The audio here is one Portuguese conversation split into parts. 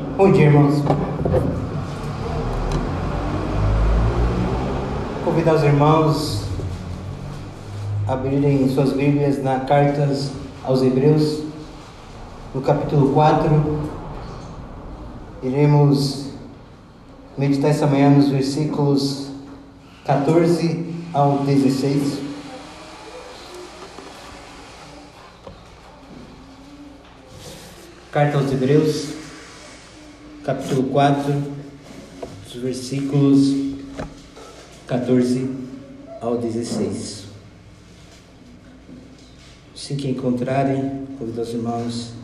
Bom dia, irmãos. Convidar os irmãos a abrirem suas Bíblias na cartas aos Hebreus, no capítulo 4. Iremos meditar essa manhã nos versículos 14 ao 16. Carta aos Hebreus, capítulo 4, os versículos 14 ao 16. Se que encontrarem, convido os irmãos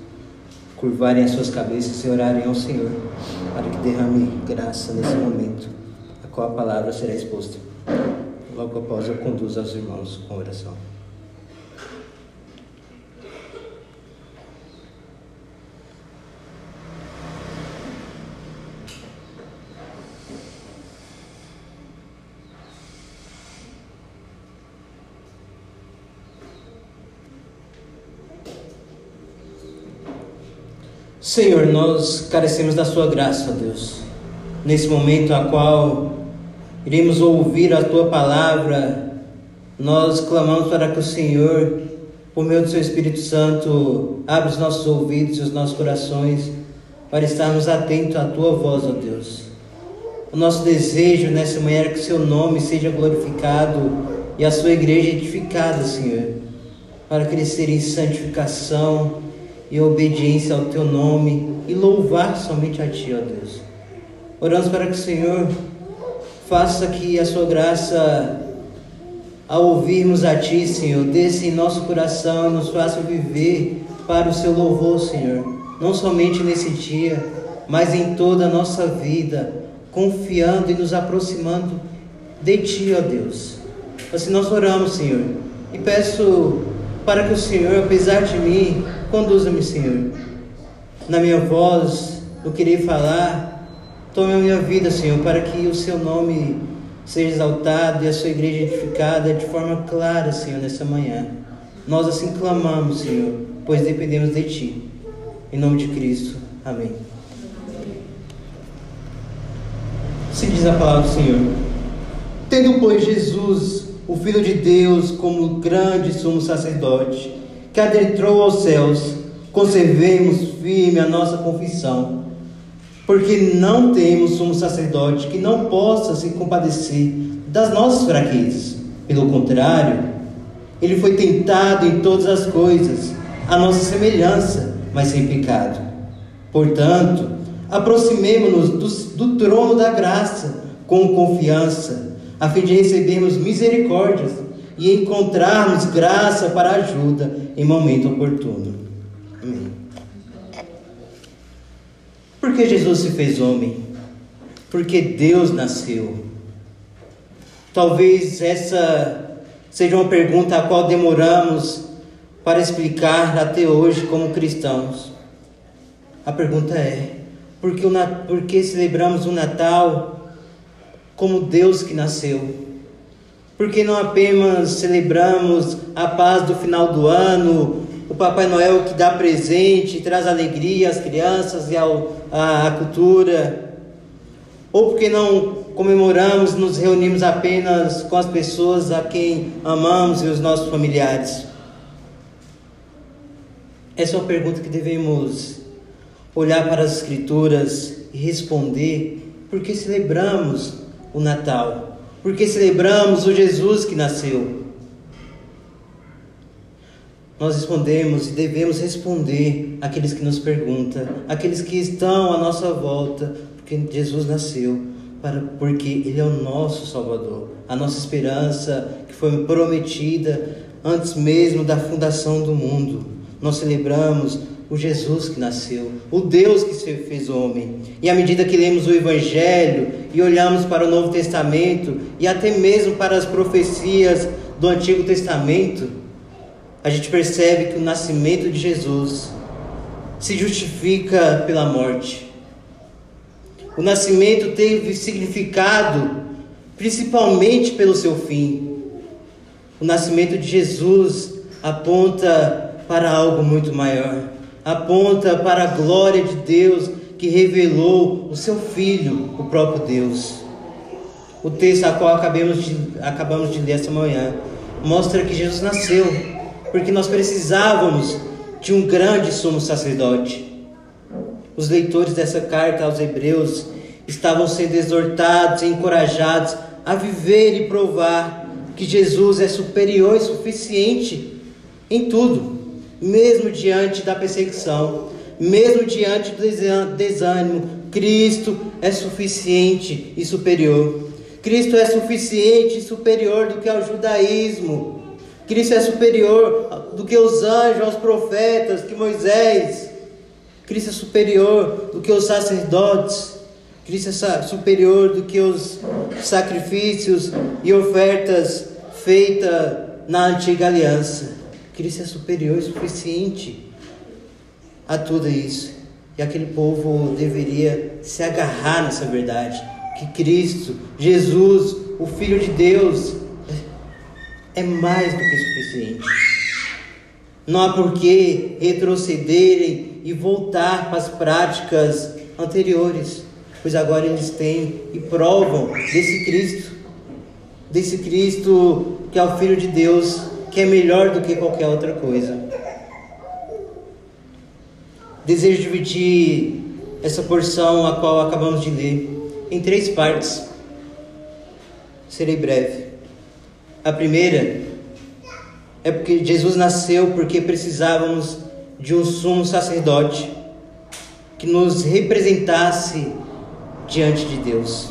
a curvarem as suas cabeças e orarem ao Senhor, para que derrame graça nesse momento, a qual a palavra será exposta. Logo após eu conduzo aos irmãos com oração. Senhor, nós carecemos da Sua graça, Deus. Nesse momento a qual iremos ouvir a Tua palavra, nós clamamos para que o Senhor, por meio do Seu Espírito Santo, abra os nossos ouvidos e os nossos corações para estarmos atentos à Tua voz, ó Deus. O nosso desejo nessa manhã é que o Seu nome seja glorificado e a Sua igreja edificada, Senhor, para crescer em santificação e obediência ao teu nome e louvar somente a ti, ó Deus. Oramos para que o Senhor faça que a sua graça, ao ouvirmos a ti, Senhor, desça em nosso coração e nos faça viver para o seu louvor, Senhor. Não somente nesse dia, mas em toda a nossa vida, confiando e nos aproximando de ti, ó Deus. Assim nós oramos, Senhor, e peço para que o Senhor, apesar de mim, Conduza-me, Senhor. Na minha voz, eu querer falar. Tome a minha vida, Senhor, para que o seu nome seja exaltado e a sua igreja edificada de forma clara, Senhor, nessa manhã. Nós assim clamamos, Senhor, pois dependemos de Ti. Em nome de Cristo. Amém. Se diz a palavra do Senhor. Tendo, pois, Jesus, o Filho de Deus, como grande sumo sacerdote, que adentrou aos céus, conservemos firme a nossa confissão, porque não temos um sacerdote que não possa se compadecer das nossas fraquezas. Pelo contrário, ele foi tentado em todas as coisas, a nossa semelhança, mas sem pecado. Portanto, aproximemo-nos do, do trono da graça com confiança, a fim de recebermos misericórdias e encontrarmos graça para ajuda em momento oportuno. Amém. Por que Jesus se fez homem? Porque Deus nasceu. Talvez essa seja uma pergunta a qual demoramos para explicar até hoje como cristãos. A pergunta é: por que, por que celebramos o Natal como Deus que nasceu? Porque não apenas celebramos a paz do final do ano, o Papai Noel que dá presente, traz alegria às crianças e ao, à, à cultura, ou porque não comemoramos, nos reunimos apenas com as pessoas a quem amamos e os nossos familiares. Essa é uma pergunta que devemos olhar para as Escrituras e responder: por que celebramos o Natal? porque celebramos o Jesus que nasceu. Nós respondemos e devemos responder àqueles que nos perguntam, àqueles que estão à nossa volta, porque Jesus nasceu, para, porque Ele é o nosso Salvador, a nossa esperança que foi prometida antes mesmo da fundação do mundo. Nós celebramos o Jesus que nasceu, o Deus que se fez homem. E à medida que lemos o Evangelho e olhamos para o Novo Testamento e até mesmo para as profecias do Antigo Testamento, a gente percebe que o nascimento de Jesus se justifica pela morte. O nascimento teve significado principalmente pelo seu fim. O nascimento de Jesus aponta para algo muito maior aponta para a glória de Deus que revelou o seu Filho, o próprio Deus. O texto a qual acabamos de, acabamos de ler essa manhã mostra que Jesus nasceu porque nós precisávamos de um grande sumo sacerdote. Os leitores dessa carta aos Hebreus estavam sendo exortados e encorajados a viver e provar que Jesus é superior e suficiente em tudo, mesmo diante da perseguição, mesmo diante do desânimo. Cristo é suficiente e superior. Cristo é suficiente e superior do que ao judaísmo. Cristo é superior do que os anjos, aos profetas, que Moisés. Cristo é superior do que os sacerdotes. Cristo é superior do que os sacrifícios e ofertas feitas na antiga aliança. Cristo é superior e suficiente a tudo isso. E aquele povo deveria se agarrar nessa verdade: que Cristo, Jesus, o Filho de Deus, é mais do que suficiente. Não há por que retrocederem e voltar para as práticas anteriores pois agora eles têm e provam desse Cristo, desse Cristo que é o Filho de Deus, que é melhor do que qualquer outra coisa. Desejo dividir essa porção a qual acabamos de ler em três partes. Serei breve. A primeira é porque Jesus nasceu porque precisávamos de um sumo sacerdote que nos representasse diante de Deus.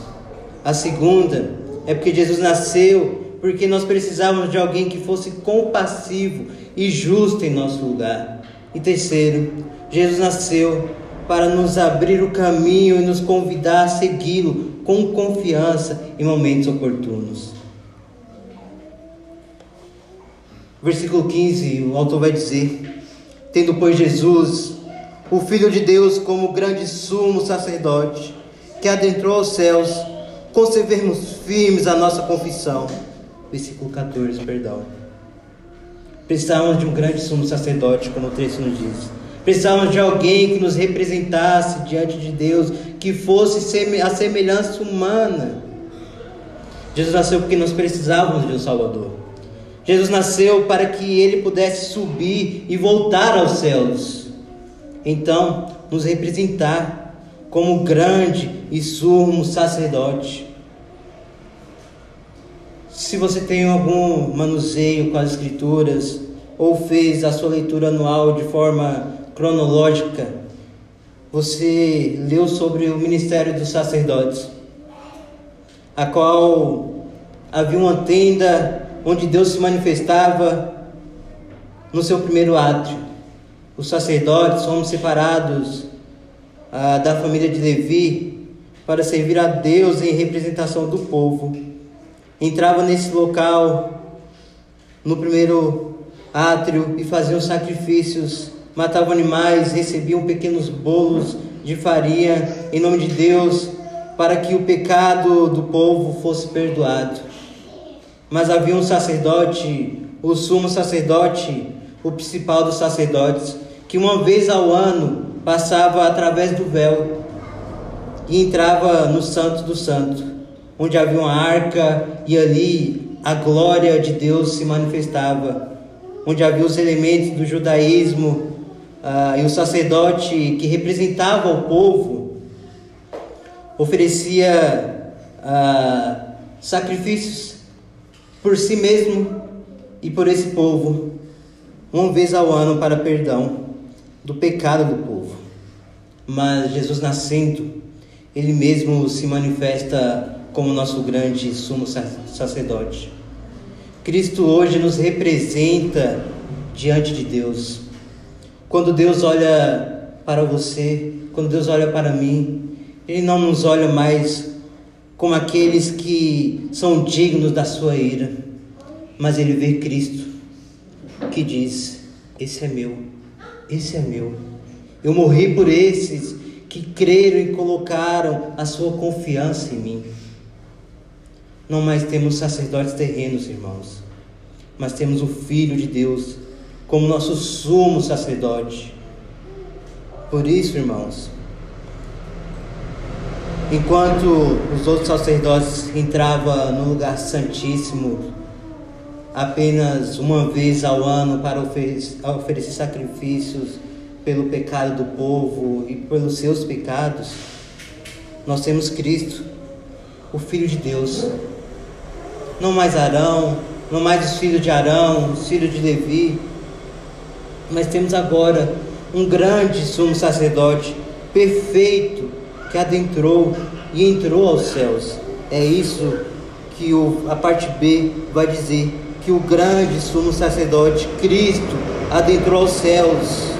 A segunda é porque Jesus nasceu porque nós precisávamos de alguém que fosse compassivo e justo em nosso lugar. E terceiro, Jesus nasceu para nos abrir o caminho e nos convidar a segui-lo com confiança em momentos oportunos. Versículo 15, o autor vai dizer: Tendo, pois, Jesus, o Filho de Deus, como grande sumo sacerdote, que adentrou aos céus, conservemos firmes a nossa confissão. Versículo 14, perdão. Precisávamos de um grande sumo sacerdote, como o texto nos diz. Precisávamos de alguém que nos representasse diante de Deus, que fosse a semelhança humana. Jesus nasceu porque nós precisávamos de um Salvador. Jesus nasceu para que ele pudesse subir e voltar aos céus. Então, nos representar como grande e sumo sacerdote. Se você tem algum manuseio com as Escrituras, ou fez a sua leitura anual de forma cronológica, você leu sobre o ministério dos sacerdotes, a qual havia uma tenda onde Deus se manifestava no seu primeiro átrio. Os sacerdotes fomos separados ah, da família de Levi para servir a Deus em representação do povo. Entrava nesse local, no primeiro átrio, e faziam sacrifícios, matavam animais, recebiam pequenos bolos de farinha em nome de Deus, para que o pecado do povo fosse perdoado. Mas havia um sacerdote, o sumo sacerdote, o principal dos sacerdotes, que uma vez ao ano passava através do véu e entrava no Santo do Santo, onde havia uma arca e ali a glória de Deus se manifestava, onde havia os elementos do judaísmo uh, e o sacerdote que representava o povo oferecia uh, sacrifícios por si mesmo e por esse povo, uma vez ao ano para perdão do pecado do povo. Mas Jesus nascendo, ele mesmo se manifesta como nosso grande sumo sacerdote. Cristo hoje nos representa diante de Deus. Quando Deus olha para você, quando Deus olha para mim, Ele não nos olha mais como aqueles que são dignos da sua ira, mas Ele vê Cristo que diz: Esse é meu esse é meu. Eu morri por esses que creram e colocaram a sua confiança em mim. Não mais temos sacerdotes terrenos, irmãos, mas temos o Filho de Deus como nosso sumo sacerdote. Por isso, irmãos, Enquanto os outros sacerdotes entravam no lugar santíssimo apenas uma vez ao ano para oferecer, oferecer sacrifícios pelo pecado do povo e pelos seus pecados, nós temos Cristo, o Filho de Deus. Não mais Arão, não mais os filhos de Arão, os filhos de Levi, mas temos agora um grande sumo sacerdote, perfeito, que adentrou e entrou aos céus. É isso que o, a parte B vai dizer: que o grande sumo sacerdote, Cristo, adentrou aos céus.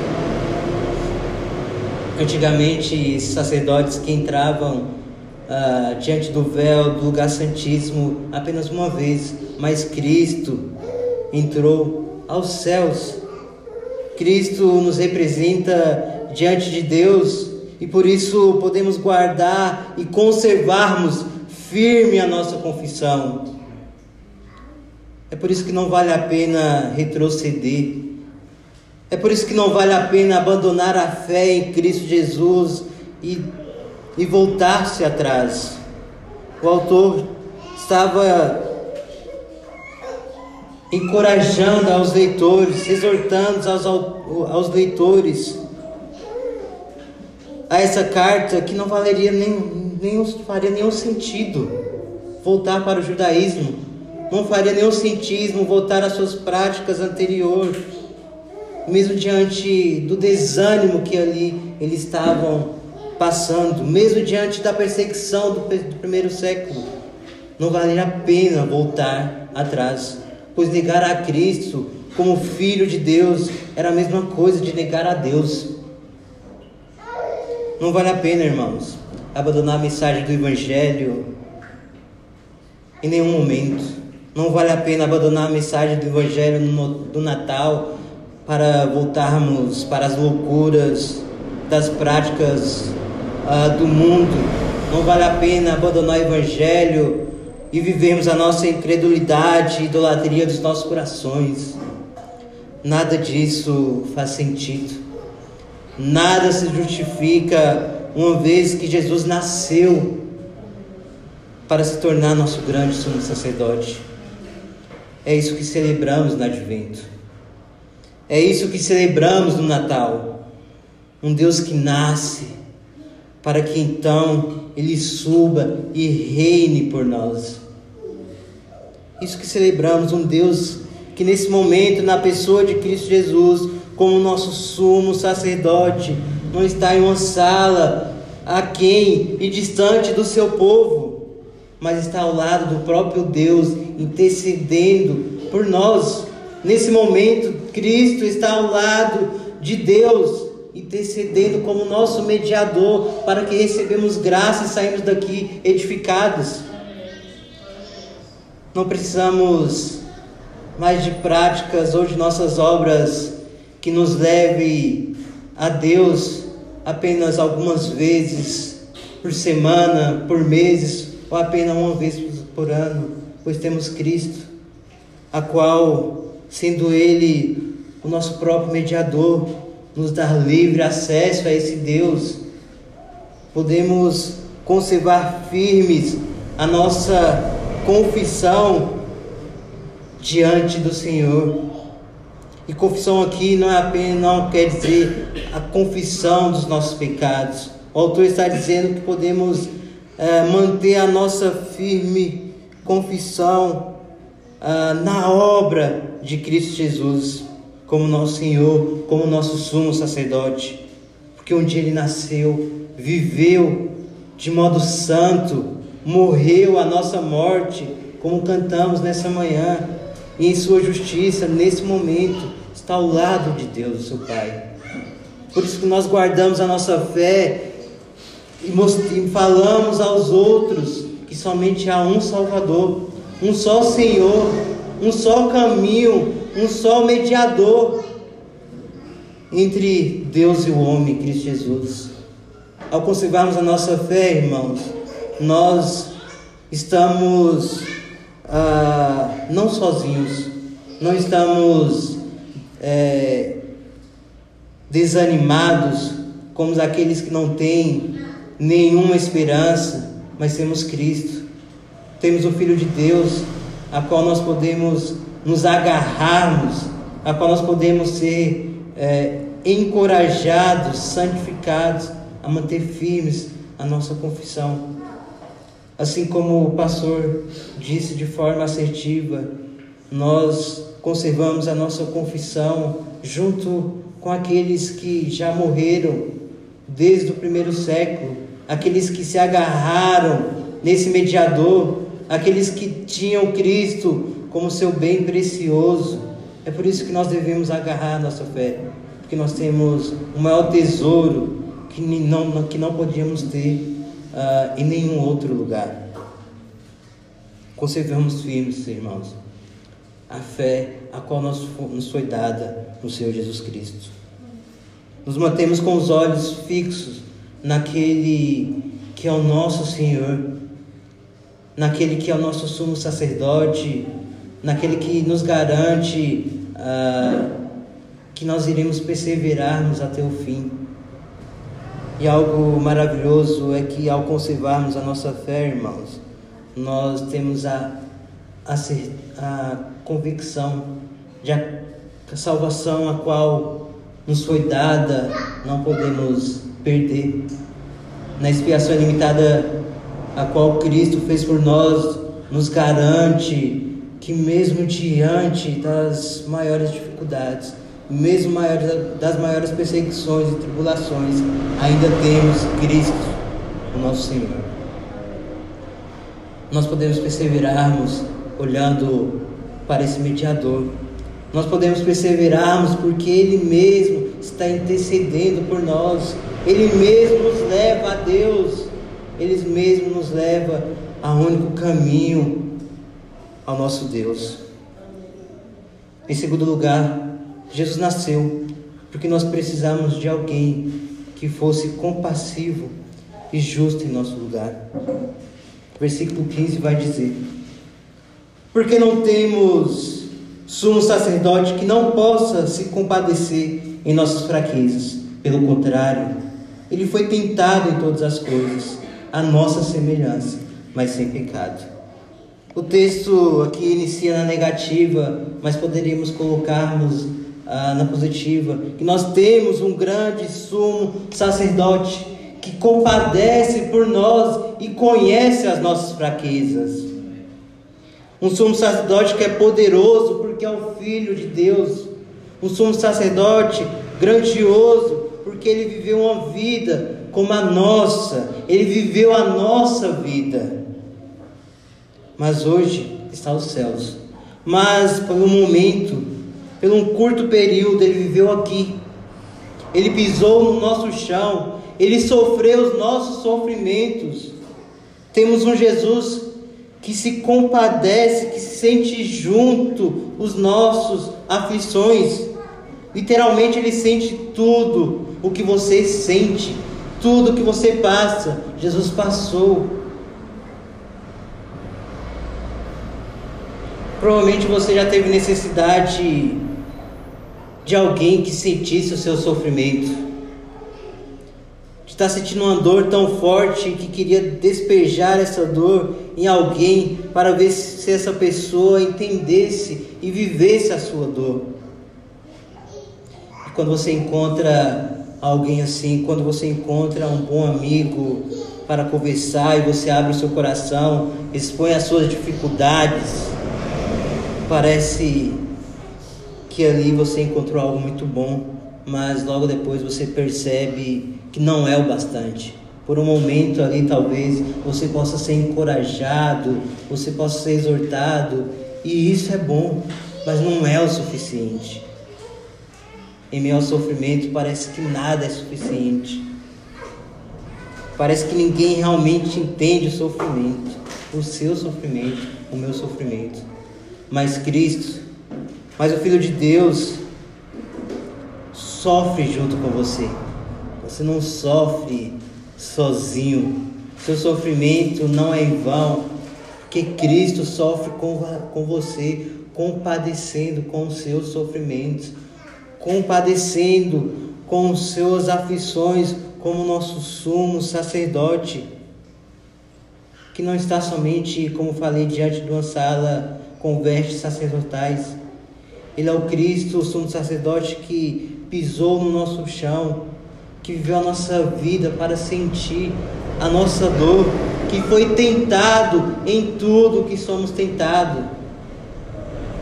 Antigamente, sacerdotes que entravam ah, diante do véu do lugar santíssimo apenas uma vez, mas Cristo entrou aos céus. Cristo nos representa diante de Deus e por isso podemos guardar e conservarmos firme a nossa confissão. É por isso que não vale a pena retroceder. É por isso que não vale a pena abandonar a fé em Cristo Jesus e, e voltar-se atrás. O autor estava encorajando aos leitores, exortando aos, aos leitores a essa carta que não valeria nem, nem faria nenhum sentido voltar para o judaísmo, não faria nenhum sentido voltar às suas práticas anteriores, mesmo diante do desânimo que ali eles estavam passando, mesmo diante da perseguição do, primeiro século, não valeria a pena voltar atrás pois negar a Cristo como Filho de Deus era a mesma coisa de negar a Deus. Não vale a pena, irmãos, abandonar a mensagem do Evangelho em nenhum momento. Não vale a pena abandonar a mensagem do Evangelho no, do Natal para voltarmos para as loucuras das práticas uh, do mundo. Não vale a pena abandonar o Evangelho e vivemos a nossa incredulidade e idolatria dos nossos corações. Nada disso faz sentido. Nada se justifica uma vez que Jesus nasceu para se tornar nosso grande sumo sacerdote. É isso que celebramos no Advento. É isso que celebramos no Natal. Um Deus que nasce para que então ele suba e reine por nós. Isso que celebramos, um Deus que nesse momento, na pessoa de Cristo Jesus, como nosso sumo sacerdote, não está em uma sala aquém e distante do seu povo, mas está ao lado do próprio Deus, intercedendo por nós. Nesse momento, Cristo está ao lado de Deus, intercedendo como nosso mediador, para que recebemos graça e saímos daqui edificados. Não precisamos mais de práticas ou de nossas obras que nos leve a Deus apenas algumas vezes por semana, por meses ou apenas uma vez por ano, pois temos Cristo, a qual, sendo Ele o nosso próprio mediador, nos dá livre acesso a esse Deus. Podemos conservar firmes a nossa confissão diante do Senhor. E confissão aqui não é apenas não quer dizer a confissão dos nossos pecados. O autor está dizendo que podemos é, manter a nossa firme confissão é, na obra de Cristo Jesus, como nosso Senhor, como nosso sumo sacerdote. Porque um dia ele nasceu, viveu de modo santo, morreu a nossa morte, como cantamos nessa manhã, e em sua justiça, nesse momento, está ao lado de Deus, seu Pai. Por isso que nós guardamos a nossa fé e falamos aos outros que somente há um Salvador, um só Senhor, um só caminho, um só mediador entre Deus e o homem, Cristo Jesus. Ao conservarmos a nossa fé, irmãos, nós estamos ah, não sozinhos, não estamos é, desanimados como aqueles que não têm nenhuma esperança, mas temos Cristo. Temos o Filho de Deus, a qual nós podemos nos agarrarmos, a qual nós podemos ser é, encorajados, santificados a manter firmes a nossa confissão. Assim como o pastor disse de forma assertiva, nós conservamos a nossa confissão junto com aqueles que já morreram desde o primeiro século, aqueles que se agarraram nesse mediador, aqueles que tinham Cristo como seu bem precioso. É por isso que nós devemos agarrar a nossa fé, porque nós temos o maior tesouro que não, que não podíamos ter uh, em nenhum outro lugar. Conservamos firmes, irmãos, a fé a qual nos foi dada no Senhor Jesus Cristo. Nos mantemos com os olhos fixos naquele que é o nosso Senhor, naquele que é o nosso sumo sacerdote, naquele que nos garante ah, que nós iremos perseverarmos até o fim. E algo maravilhoso é que ao conservarmos a nossa fé, irmãos, nós temos a, a, a convicção de a, a salvação a qual nos foi dada, não podemos perder. Na expiação ilimitada a qual Cristo fez por nós, nos garante que mesmo diante das maiores dificuldades, mesmo das maiores perseguições e tribulações, ainda temos Cristo, o nosso Senhor. Nós podemos perseverarmos olhando para esse mediador. Nós podemos perseverarmos porque Ele mesmo está intercedendo por nós. Ele mesmo nos leva a Deus. Ele mesmo nos leva ao único caminho ao nosso Deus. Em segundo lugar, Jesus nasceu porque nós precisamos de alguém que fosse compassivo e justo em nosso lugar. Versículo 15 vai dizer: Porque não temos sumo sacerdote que não possa se compadecer em nossas fraquezas. Pelo contrário, ele foi tentado em todas as coisas, a nossa semelhança, mas sem pecado. O texto aqui inicia na negativa, mas poderíamos colocarmos ah, na positiva, que nós temos um grande sumo sacerdote que compadece por nós e conhece as nossas fraquezas. Um sumo sacerdote que é poderoso porque é o Filho de Deus. Um sumo sacerdote grandioso porque ele viveu uma vida como a nossa. Ele viveu a nossa vida mas hoje está aos céus. Mas por um momento, por um curto período, ele viveu aqui. Ele pisou no nosso chão, ele sofreu os nossos sofrimentos. Temos um Jesus que se compadece, que se sente junto os nossos aflições. Literalmente ele sente tudo o que você sente, tudo o que você passa. Jesus passou. Provavelmente você já teve necessidade de alguém que sentisse o seu sofrimento, de estar sentindo uma dor tão forte que queria despejar essa dor em alguém para ver se essa pessoa entendesse e vivesse a sua dor. E quando você encontra alguém assim, quando você encontra um bom amigo para conversar e você abre o seu coração, expõe as suas dificuldades, Parece que ali você encontrou algo muito bom, mas logo depois você percebe que não é o bastante. Por um momento ali, talvez você possa ser encorajado, você possa ser exortado, e isso é bom, mas não é o suficiente. Em meio ao sofrimento, parece que nada é suficiente. Parece que ninguém realmente entende o sofrimento, o seu sofrimento, o meu sofrimento mas Cristo, mas o Filho de Deus sofre junto com você. Você não sofre sozinho. Seu sofrimento não é em vão, porque Cristo sofre com, com você, compadecendo com os seus sofrimentos, compadecendo com os seus aflições, como nosso sumo sacerdote, que não está somente, como falei, diante de uma sala com vestes sacerdotais. Ele é o Cristo, o sumo sacerdote que pisou no nosso chão, que viveu a nossa vida para sentir a nossa dor, que foi tentado em tudo que somos tentados.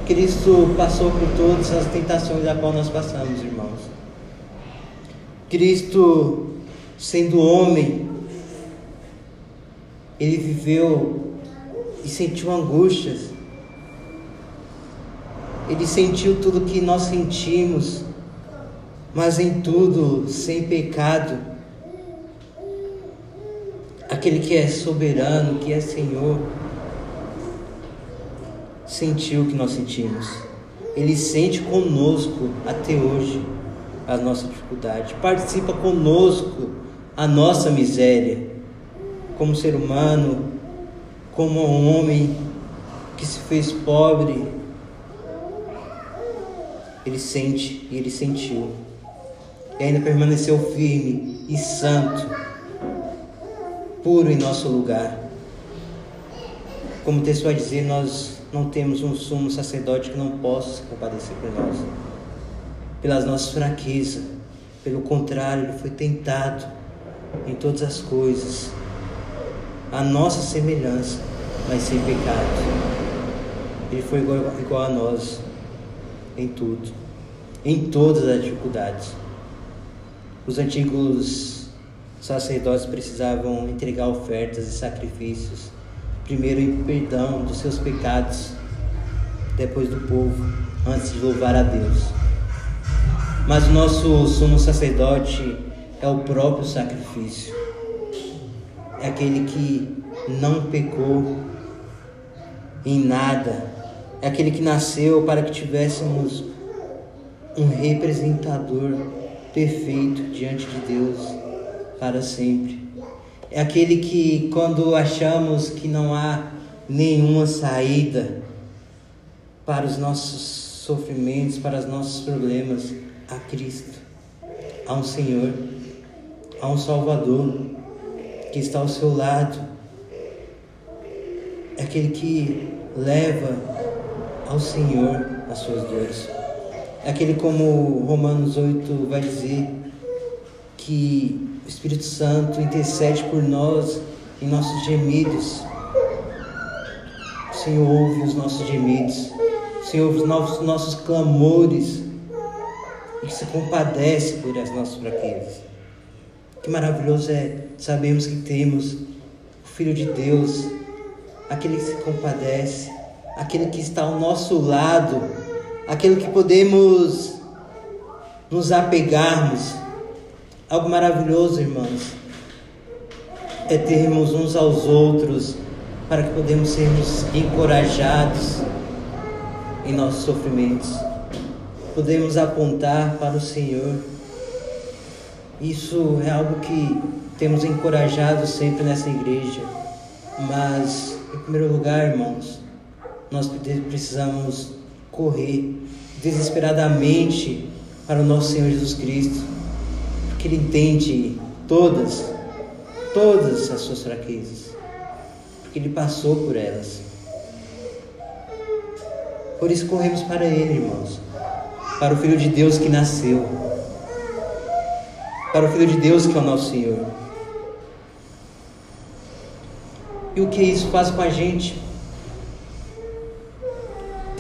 Cristo passou por todas as tentações da qual nós passamos, irmãos. Cristo sendo homem, ele viveu e sentiu angústias. Ele sentiu tudo que nós sentimos, mas em tudo sem pecado. Aquele que é soberano, que é Senhor, sentiu o que nós sentimos. Ele sente conosco até hoje a nossa dificuldade, participa conosco a nossa miséria, como ser humano, como um homem que se fez pobre. Ele sente e ele sentiu, e ainda permaneceu firme e santo, puro em nosso lugar. Como o texto vai dizer, nós não temos um sumo sacerdote que não possa compadecer por nós, pelas nossas fraquezas. Pelo contrário, ele foi tentado em todas as coisas, a nossa semelhança, mas sem pecado. Ele foi igual, igual a nós em tudo, em todas as dificuldades. Os antigos sacerdotes precisavam entregar ofertas e sacrifícios, primeiro em perdão dos seus pecados, depois do povo, antes de louvar a Deus. Mas o nosso sumo sacerdote é o próprio sacrifício. É aquele que não pecou em nada. É aquele que nasceu para que tivéssemos um representador perfeito diante de Deus para sempre. É aquele que, quando achamos que não há nenhuma saída para os nossos sofrimentos, para os nossos problemas, há Cristo, há um Senhor Há um Salvador que está ao seu lado. É aquele que leva ao Senhor as suas dores. É aquele como Romanos 8 vai dizer que o Espírito Santo intercede por nós em nossos gemidos. O Senhor ouve os nossos gemidos. O Senhor ouve os nossos, nossos clamores e que se compadece por as nossas fraquezas. Que maravilhoso é sabermos que temos o Filho de Deus, aquele que se compadece, aquele que está ao nosso lado, aquele que podemos nos apegarmos. Algo maravilhoso, irmãos, é termos uns aos outros para que podemos sermos encorajados em nossos sofrimentos. Podemos apontar para o Senhor isso é algo que temos encorajado sempre nessa igreja. Mas, em primeiro lugar, irmãos, nós precisamos correr desesperadamente para o nosso Senhor Jesus Cristo, porque Ele entende todas, todas as suas fraquezas, porque Ele passou por elas. Por isso corremos para Ele, irmãos, para o Filho de Deus que nasceu para o Filho de Deus que é o nosso Senhor. E o que isso faz com a gente?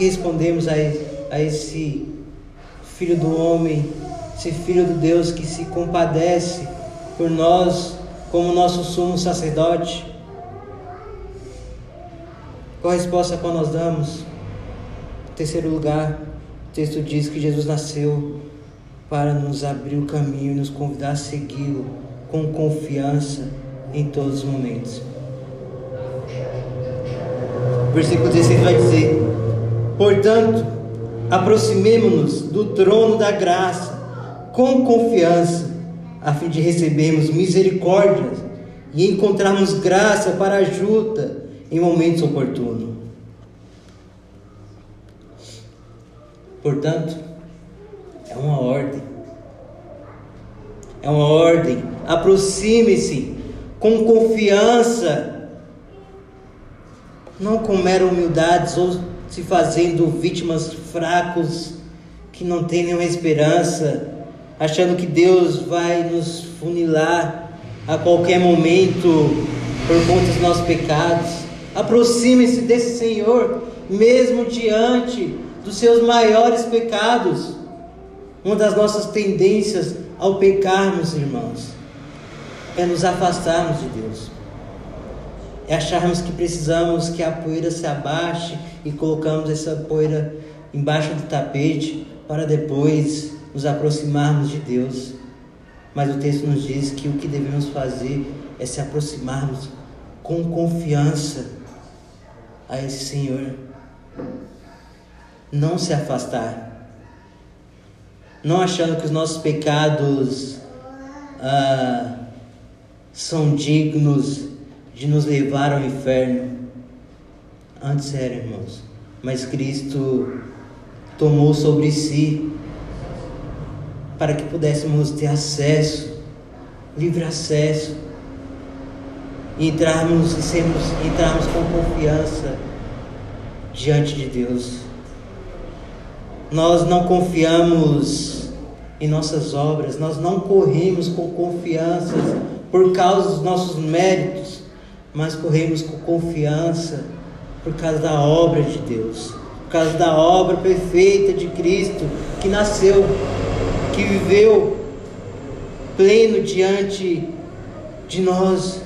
Respondemos a, a esse Filho do homem, esse Filho de Deus que se compadece por nós como nosso sumo sacerdote? Qual a resposta que nós damos? Em terceiro lugar, o texto diz que Jesus nasceu para nos abrir o caminho e nos convidar a segui-lo com confiança em todos os momentos. O versículo 16 vai dizer: Portanto, aproximemo-nos do trono da graça com confiança, a fim de recebermos misericórdia e encontrarmos graça para ajuda em momentos oportunos. Portanto, é uma ordem. é uma ordem. Aproxime-se com confiança, não com mera humildade ou se fazendo vítimas fracos que não têm nenhuma esperança, achando que Deus vai nos funilar a qualquer momento por conta dos nossos pecados. Aproxime-se desse Senhor, mesmo diante dos seus maiores pecados. Uma das nossas tendências ao pecarmos, irmãos, é nos afastarmos de Deus. É acharmos que precisamos que a poeira se abaixe e colocamos essa poeira embaixo do tapete para depois nos aproximarmos de Deus. Mas o texto nos diz que o que devemos fazer é se aproximarmos com confiança a esse Senhor. Não se afastar. Não achando que os nossos pecados ah, são dignos de nos levar ao inferno. Antes era, irmãos. Mas Cristo tomou sobre si para que pudéssemos ter acesso, livre acesso e entrarmos, e sermos, entrarmos com confiança diante de Deus. Nós não confiamos em nossas obras, nós não corremos com confiança por causa dos nossos méritos, mas corremos com confiança por causa da obra de Deus, por causa da obra perfeita de Cristo que nasceu, que viveu pleno diante de nós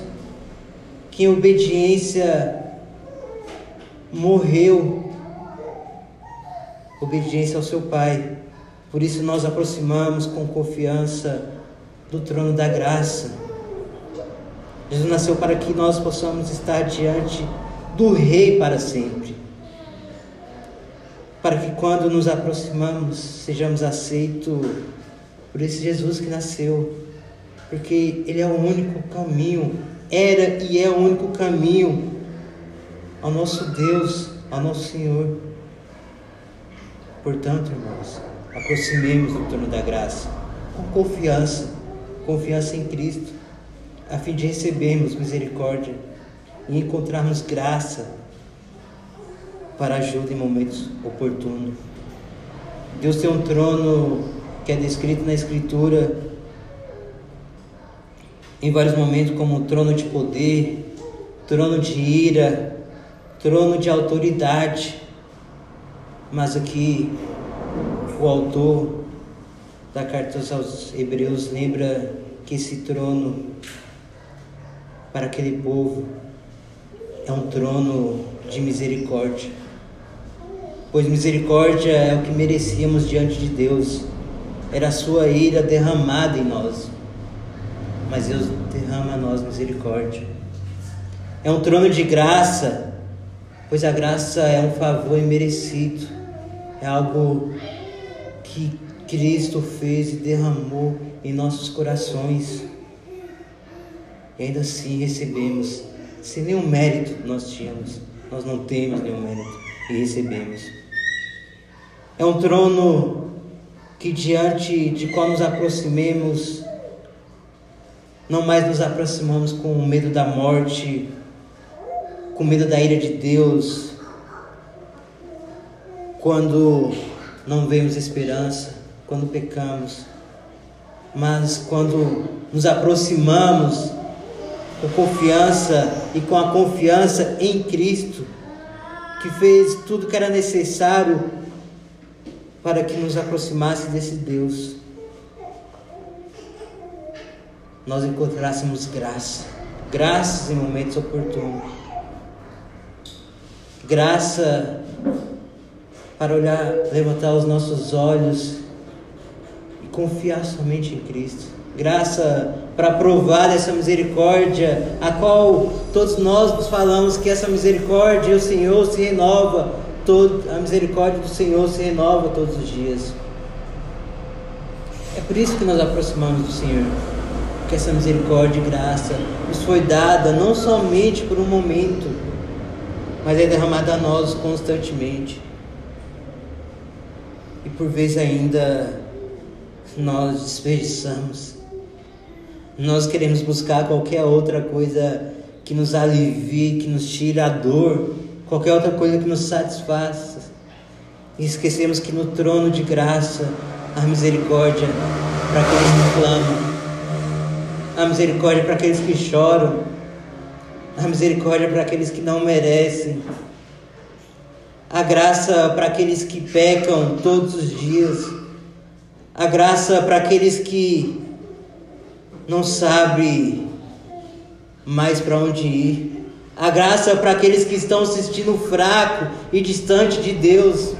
que em obediência morreu, obediência ao seu Pai. Por isso nós aproximamos com confiança do trono da graça. Jesus nasceu para que nós possamos estar diante do Rei para sempre. Para que quando nos aproximamos, sejamos aceitos por esse Jesus que nasceu. Porque Ele é o único caminho era e é o único caminho ao nosso Deus, ao nosso Senhor. Portanto, irmãos, aproximemos do trono da graça com confiança, confiança em Cristo, a fim de recebermos misericórdia e encontrarmos graça para ajuda em momentos oportunos. Deus tem um trono que é descrito na Escritura em vários momentos como trono de poder, trono de ira, trono de autoridade. Mas aqui o autor da carta aos Hebreus lembra que esse trono para aquele povo é um trono de misericórdia. Pois misericórdia é o que merecíamos diante de Deus. Era a sua ira derramada em nós mas Deus derrama a nós misericórdia. É um trono de graça, pois a graça é um favor imerecido, é algo que Cristo fez e derramou em nossos corações. E ainda assim recebemos, sem nenhum mérito nós tínhamos, nós não temos nenhum mérito e recebemos. É um trono que diante de qual nos aproximemos, não mais nos aproximamos com medo da morte, com medo da ira de Deus, quando não vemos esperança, quando pecamos, mas quando nos aproximamos com confiança e com a confiança em Cristo, que fez tudo que era necessário para que nos aproximasse desse Deus. Nós encontrássemos graça, graças em momentos oportunos, graça para olhar, levantar os nossos olhos e confiar somente em Cristo, graça para provar dessa misericórdia, a qual todos nós falamos que essa misericórdia, o Senhor se renova, todo, a misericórdia do Senhor se renova todos os dias. É por isso que nós aproximamos do Senhor que essa misericórdia e graça nos foi dada não somente por um momento, mas é derramada a nós constantemente. E por vezes ainda nós desperdiçamos. Nós queremos buscar qualquer outra coisa que nos alivie, que nos tire a dor, qualquer outra coisa que nos satisfaça. E esquecemos que no trono de graça há misericórdia para aqueles que clamam, há misericórdia para aqueles que choram, há misericórdia para aqueles que não merecem, a graça para aqueles que pecam todos os dias, a graça para aqueles que não sabem mais para onde ir, a graça para aqueles que estão se sentindo fraco e distante de Deus,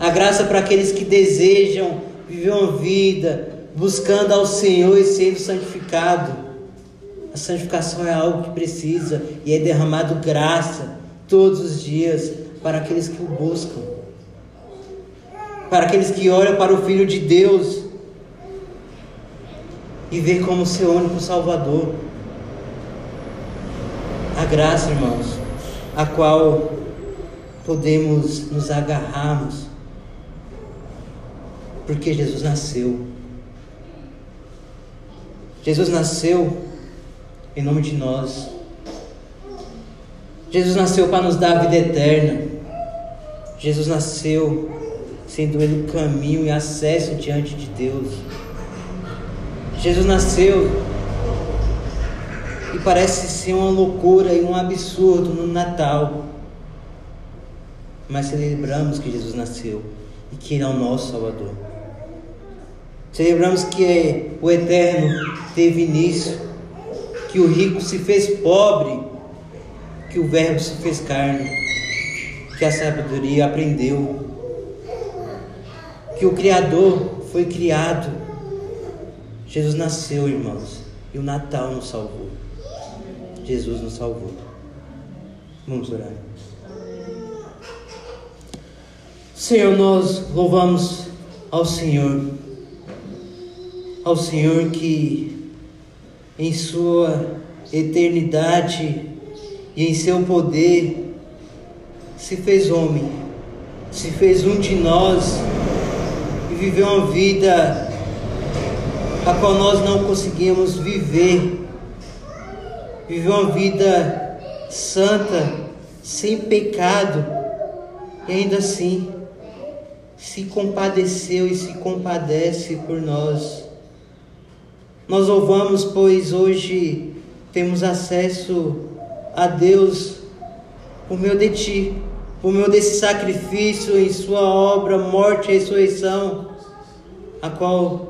a graça para aqueles que desejam viver uma vida buscando ao Senhor e sendo santificado. A santificação é algo que precisa e é derramado graça todos os dias para aqueles que o buscam, para aqueles que olham para o Filho de Deus e vê como seu único Salvador. A graça, irmãos, a qual podemos nos agarrarmos, porque Jesus nasceu. Jesus nasceu em nome de nós. Jesus nasceu para nos dar a vida eterna. Jesus nasceu sendo Ele o caminho e acesso diante de Deus. Jesus nasceu e parece ser uma loucura e um absurdo no Natal. Mas celebramos que Jesus nasceu e que Ele é o nosso Salvador. Celebramos que o Eterno teve início, que o rico se fez pobre, que o Verbo se fez carne que a sabedoria aprendeu, que o Criador foi criado. Jesus nasceu, irmãos, e o Natal nos salvou. Jesus nos salvou. Vamos orar. Senhor, nós louvamos ao Senhor, ao Senhor que em Sua eternidade e em Seu poder se fez homem, se fez um de nós e viveu uma vida a qual nós não conseguimos viver. Viveu uma vida santa, sem pecado, e ainda assim se compadeceu e se compadece por nós. Nós louvamos, pois hoje temos acesso a Deus por meio de Ti por meio desse sacrifício em Sua obra, morte e ressurreição, a qual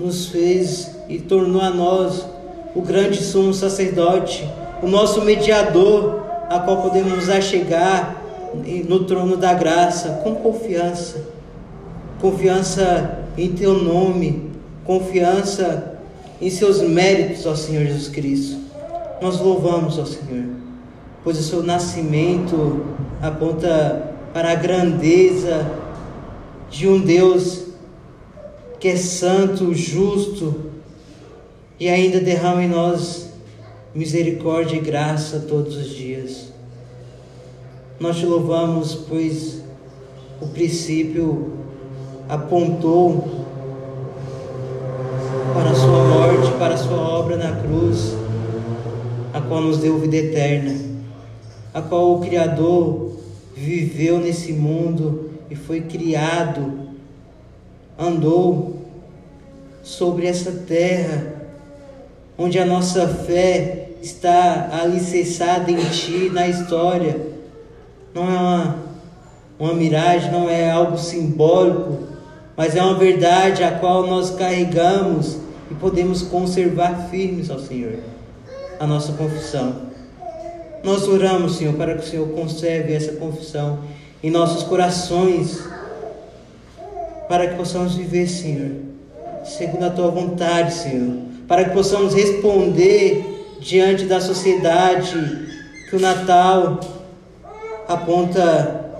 nos fez e tornou a nós o grande sumo sacerdote, o nosso mediador, a qual podemos achegar no trono da graça com confiança, confiança em Teu nome, confiança em Seus méritos, ó Senhor Jesus Cristo. Nós louvamos, ó Senhor pois o seu nascimento aponta para a grandeza de um Deus que é santo, justo e ainda derrama em nós misericórdia e graça todos os dias. Nós te louvamos, pois o princípio apontou para a sua morte, para a sua obra na cruz, a qual nos deu vida eterna a qual o Criador viveu nesse mundo e foi criado, andou sobre essa terra, onde a nossa fé está alicerçada em Ti, na história. Não é uma, uma miragem, não é algo simbólico, mas é uma verdade a qual nós carregamos e podemos conservar firmes ao Senhor, a nossa confissão. Nós oramos, Senhor, para que o Senhor conserve essa confissão em nossos corações, para que possamos viver, Senhor, segundo a tua vontade, Senhor, para que possamos responder diante da sociedade que o Natal aponta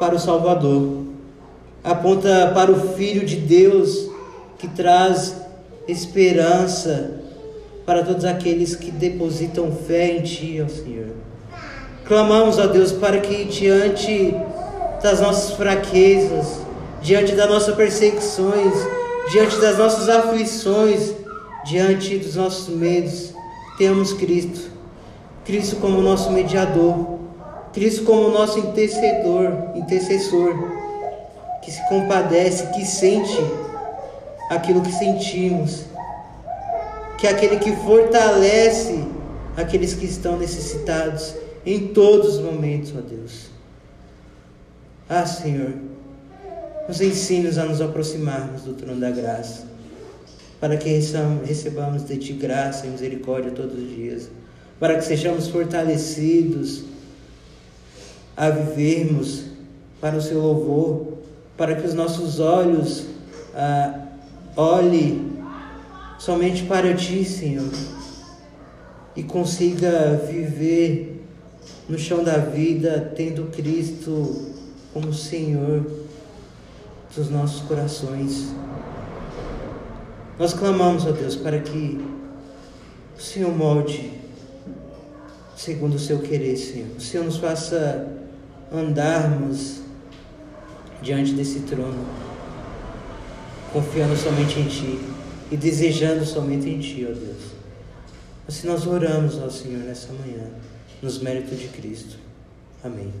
para o Salvador, aponta para o Filho de Deus que traz esperança para todos aqueles que depositam fé em Ti, ó Senhor. Clamamos a Deus para que diante das nossas fraquezas, diante das nossas perseguições, diante das nossas aflições, diante dos nossos medos, temos Cristo. Cristo como nosso mediador, Cristo como nosso intercedor, intercessor, que se compadece, que sente aquilo que sentimos, que é aquele que fortalece aqueles que estão necessitados em todos os momentos, ó Deus. Ah, Senhor, nos ensina a nos aproximarmos do trono da graça, para que recebamos de Ti graça e misericórdia todos os dias, para que sejamos fortalecidos a vivermos para o Seu louvor, para que os nossos olhos ah, olhem somente para Ti, Senhor, e consiga viver no chão da vida tendo Cristo como Senhor dos nossos corações. Nós clamamos, ó Deus, para que o Senhor molde segundo o seu querer, Senhor. O Senhor nos faça andarmos diante desse trono, confiando somente em Ti e desejando somente em Ti, ó Deus. Assim nós oramos ao Senhor nessa manhã, nos méritos de Cristo. Amém.